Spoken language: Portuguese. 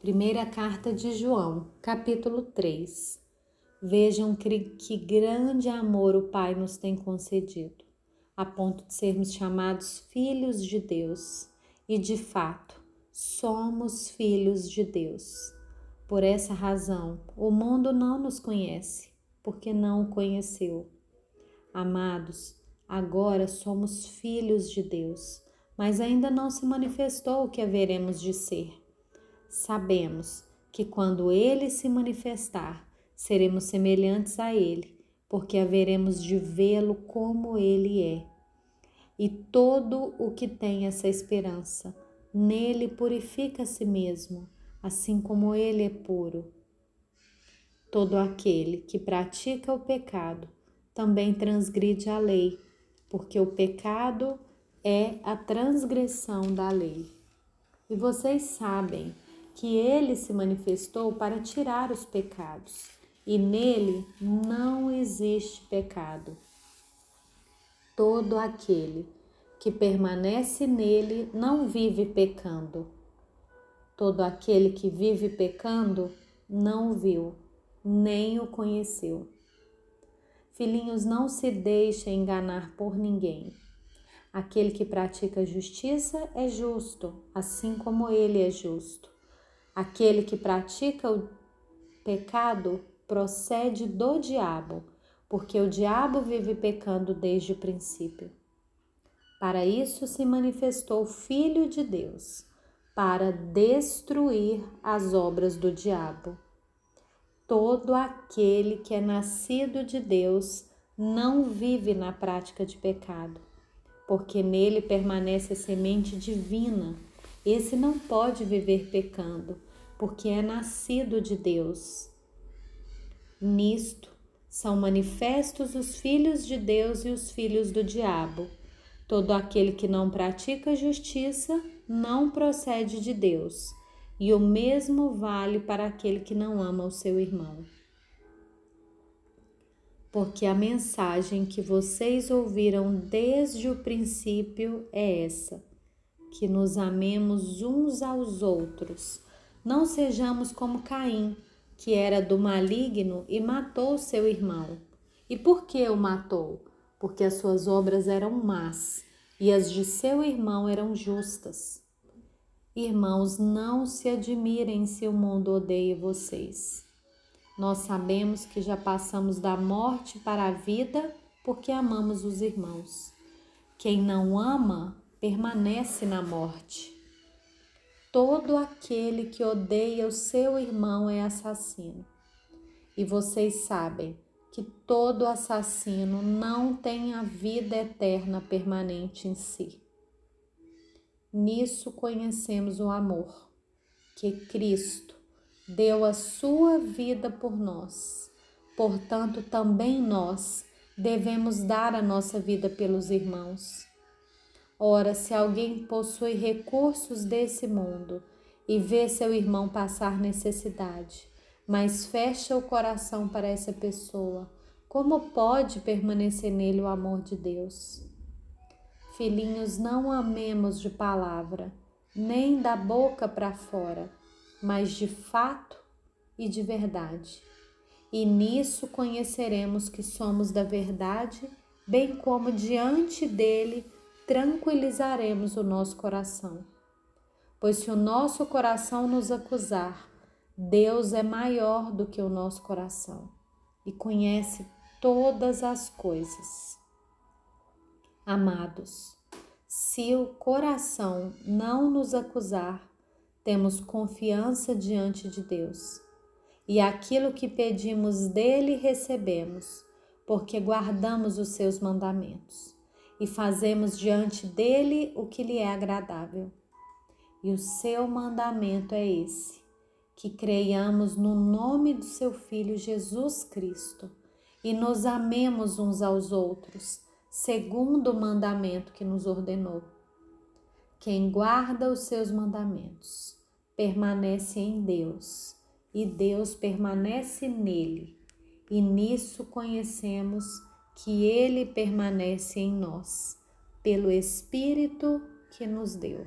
Primeira carta de João, capítulo 3. Vejam que, que grande amor o Pai nos tem concedido, a ponto de sermos chamados filhos de Deus. E de fato, somos filhos de Deus. Por essa razão, o mundo não nos conhece, porque não o conheceu. Amados, agora somos filhos de Deus, mas ainda não se manifestou o que haveremos de ser sabemos que quando ele se manifestar, seremos semelhantes a ele, porque haveremos de vê-lo como ele é. E todo o que tem essa esperança, nele purifica a si mesmo, assim como ele é puro. Todo aquele que pratica o pecado também transgride a lei, porque o pecado é a transgressão da lei. E vocês sabem que ele se manifestou para tirar os pecados, e nele não existe pecado. Todo aquele que permanece nele não vive pecando. Todo aquele que vive pecando não viu, nem o conheceu. Filhinhos, não se deixe enganar por ninguém. Aquele que pratica justiça é justo, assim como ele é justo. Aquele que pratica o pecado procede do diabo, porque o diabo vive pecando desde o princípio. Para isso se manifestou o Filho de Deus, para destruir as obras do diabo. Todo aquele que é nascido de Deus não vive na prática de pecado, porque nele permanece a semente divina. Esse não pode viver pecando porque é nascido de Deus. Nisto são manifestos os filhos de Deus e os filhos do diabo. Todo aquele que não pratica justiça não procede de Deus, e o mesmo vale para aquele que não ama o seu irmão. Porque a mensagem que vocês ouviram desde o princípio é essa: que nos amemos uns aos outros não sejamos como Caim, que era do maligno e matou seu irmão. E por que o matou? Porque as suas obras eram más e as de seu irmão eram justas. Irmãos, não se admirem se o mundo odeia vocês. Nós sabemos que já passamos da morte para a vida porque amamos os irmãos. Quem não ama permanece na morte. Todo aquele que odeia o seu irmão é assassino. E vocês sabem que todo assassino não tem a vida eterna permanente em si. Nisso conhecemos o amor, que Cristo deu a sua vida por nós. Portanto, também nós devemos dar a nossa vida pelos irmãos. Ora, se alguém possui recursos desse mundo e vê seu irmão passar necessidade, mas fecha o coração para essa pessoa, como pode permanecer nele o amor de Deus? Filhinhos, não amemos de palavra, nem da boca para fora, mas de fato e de verdade. E nisso conheceremos que somos da verdade, bem como diante dele tranquilizaremos o nosso coração. Pois se o nosso coração nos acusar, Deus é maior do que o nosso coração e conhece todas as coisas. Amados, se o coração não nos acusar, temos confiança diante de Deus. E aquilo que pedimos dele recebemos, porque guardamos os seus mandamentos e fazemos diante dele o que lhe é agradável. E o seu mandamento é esse: que creiamos no nome do seu Filho Jesus Cristo e nos amemos uns aos outros, segundo o mandamento que nos ordenou. Quem guarda os seus mandamentos permanece em Deus e Deus permanece nele, e nisso conhecemos que Ele permanece em nós, pelo Espírito que nos deu.